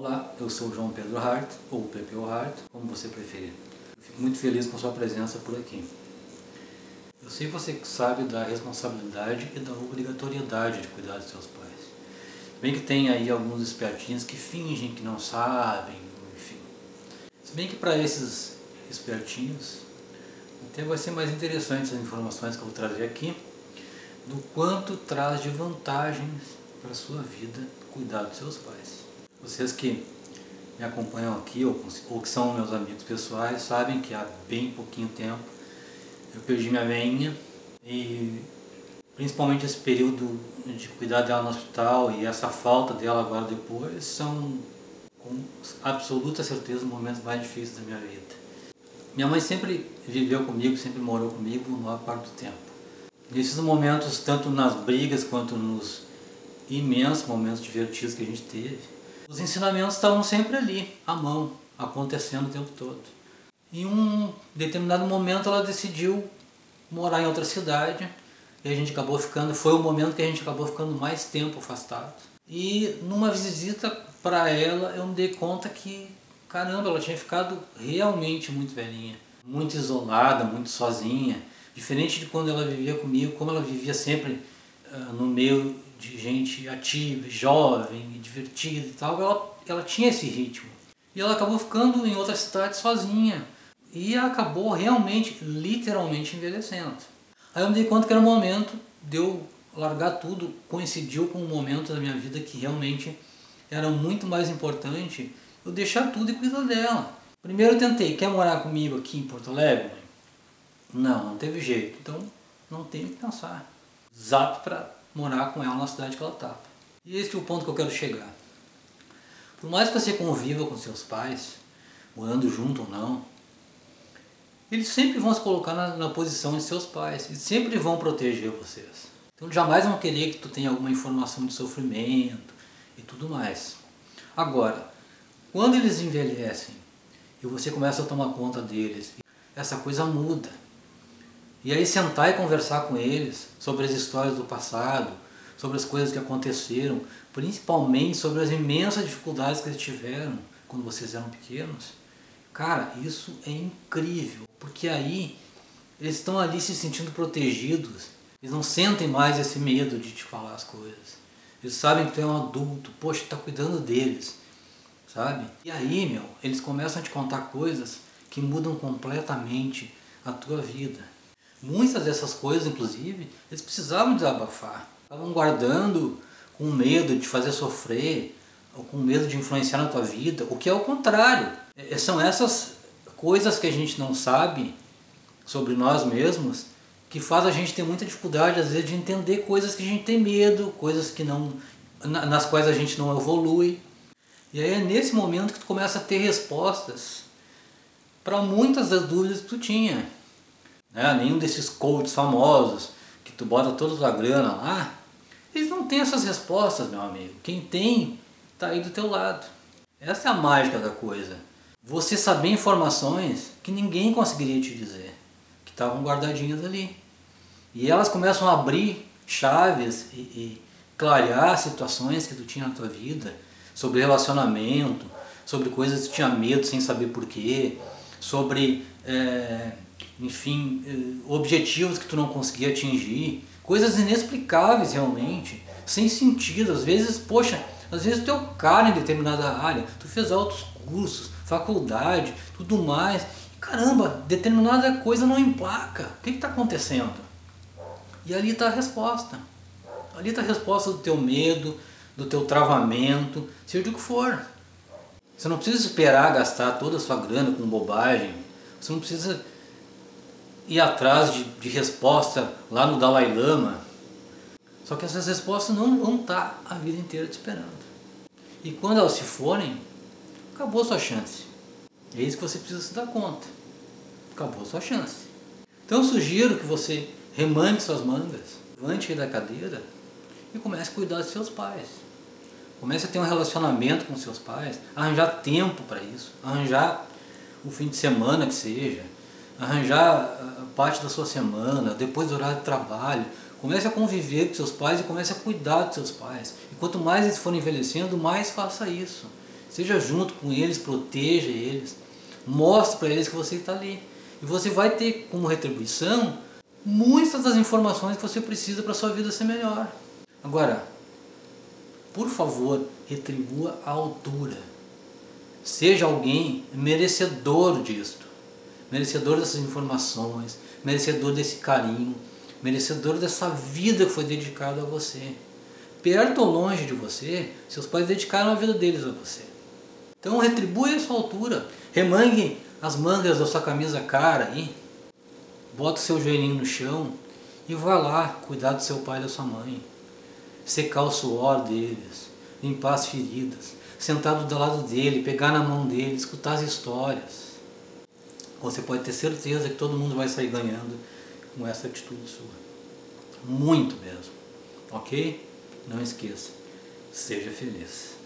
Olá, eu sou João Pedro Hart, ou Pepeu Hart, como você preferir. Eu fico muito feliz com sua presença por aqui. Eu sei que você sabe da responsabilidade e da obrigatoriedade de cuidar dos seus pais. Bem que tem aí alguns espertinhos que fingem que não sabem, enfim. Se bem que para esses espertinhos, até vai ser mais interessante as informações que eu vou trazer aqui, do quanto traz de vantagens para a sua vida cuidar dos seus pais. Vocês que me acompanham aqui ou, ou que são meus amigos pessoais sabem que há bem pouquinho tempo eu perdi minha veinha e principalmente esse período de cuidar dela no hospital e essa falta dela agora depois são com absoluta certeza os momentos mais difíceis da minha vida. Minha mãe sempre viveu comigo, sempre morou comigo a maior parte do tempo. Nesses momentos, tanto nas brigas quanto nos imensos momentos divertidos que a gente teve, os ensinamentos estavam sempre ali, à mão, acontecendo o tempo todo. Em um determinado momento ela decidiu morar em outra cidade e a gente acabou ficando, foi o momento que a gente acabou ficando mais tempo afastado. E numa visita para ela eu me dei conta que, caramba, ela tinha ficado realmente muito velhinha, muito isolada, muito sozinha. Diferente de quando ela vivia comigo, como ela vivia sempre uh, no meio de gente ativa, jovem, divertida e tal, ela, ela tinha esse ritmo. E ela acabou ficando em outra cidade sozinha. E acabou realmente, literalmente envelhecendo. Aí eu me dei conta que era o momento de eu largar tudo, coincidiu com um momento da minha vida que realmente era muito mais importante eu deixar tudo e cuidar dela. Primeiro eu tentei, quer morar comigo aqui em Porto Alegre? Não, não teve jeito. Então não tenho que pensar. Zap para morar com ela na cidade que ela estava. E esse é o ponto que eu quero chegar. Por mais que você conviva com seus pais, morando junto ou não, eles sempre vão se colocar na, na posição de seus pais e sempre vão proteger vocês. Então jamais vão querer que tu tenha alguma informação de sofrimento e tudo mais. Agora, quando eles envelhecem e você começa a tomar conta deles, essa coisa muda. E aí sentar e conversar com eles sobre as histórias do passado, sobre as coisas que aconteceram, principalmente sobre as imensas dificuldades que eles tiveram quando vocês eram pequenos. Cara, isso é incrível, porque aí eles estão ali se sentindo protegidos, eles não sentem mais esse medo de te falar as coisas. Eles sabem que tu é um adulto, poxa, tá cuidando deles, sabe? E aí, meu, eles começam a te contar coisas que mudam completamente a tua vida. Muitas dessas coisas, inclusive, eles precisavam desabafar. Estavam guardando com medo de fazer sofrer, ou com medo de influenciar na tua vida, o que é o contrário. É, são essas coisas que a gente não sabe sobre nós mesmos que faz a gente ter muita dificuldade às vezes de entender coisas que a gente tem medo, coisas que não nas quais a gente não evolui. E aí é nesse momento que tu começa a ter respostas para muitas das dúvidas que tu tinha. Né? Nenhum desses coaches famosos que tu bota toda a grana lá, eles não têm essas respostas, meu amigo. Quem tem, está aí do teu lado. Essa é a mágica da coisa. Você saber informações que ninguém conseguiria te dizer, que estavam guardadinhas ali. E elas começam a abrir chaves e, e clarear situações que tu tinha na tua vida, sobre relacionamento, sobre coisas que tu tinha medo sem saber porquê, sobre é, enfim, eh, objetivos que tu não conseguia atingir, coisas inexplicáveis realmente, sem sentido. Às vezes, poxa, às vezes tu é cara em determinada área, tu fez altos cursos, faculdade, tudo mais. Caramba, determinada coisa não emplaca. O que está acontecendo? E ali está a resposta. Ali está a resposta do teu medo, do teu travamento, seja o que for. Você não precisa esperar gastar toda a sua grana com bobagem. Você não precisa ir atrás de, de resposta lá no Dalai Lama. Só que essas respostas não vão estar a vida inteira te esperando. E quando elas se forem, acabou a sua chance. É isso que você precisa se dar conta. Acabou a sua chance. Então eu sugiro que você remangue suas mangas, levante da cadeira e comece a cuidar dos seus pais. Comece a ter um relacionamento com seus pais, arranjar tempo para isso, arranjar o fim de semana que seja, arranjar ah, parte da sua semana, depois do horário de trabalho. Comece a conviver com seus pais e comece a cuidar dos seus pais. E quanto mais eles forem envelhecendo, mais faça isso. Seja junto com eles, proteja eles, mostre para eles que você está ali. E você vai ter como retribuição muitas das informações que você precisa para sua vida ser melhor. Agora, por favor, retribua a altura. Seja alguém merecedor disto, merecedor dessas informações, merecedor desse carinho, merecedor dessa vida que foi dedicada a você. Perto ou longe de você, seus pais dedicaram a vida deles a você. Então retribua a sua altura. Remangue as mangas da sua camisa cara aí. Bota o seu joelhinho no chão e vá lá cuidar do seu pai e da sua mãe. Secar o suor deles, limpar as feridas, sentado do lado dele, pegar na mão dele, escutar as histórias. Você pode ter certeza que todo mundo vai sair ganhando com essa atitude sua. Muito mesmo. Ok? Não esqueça. Seja feliz.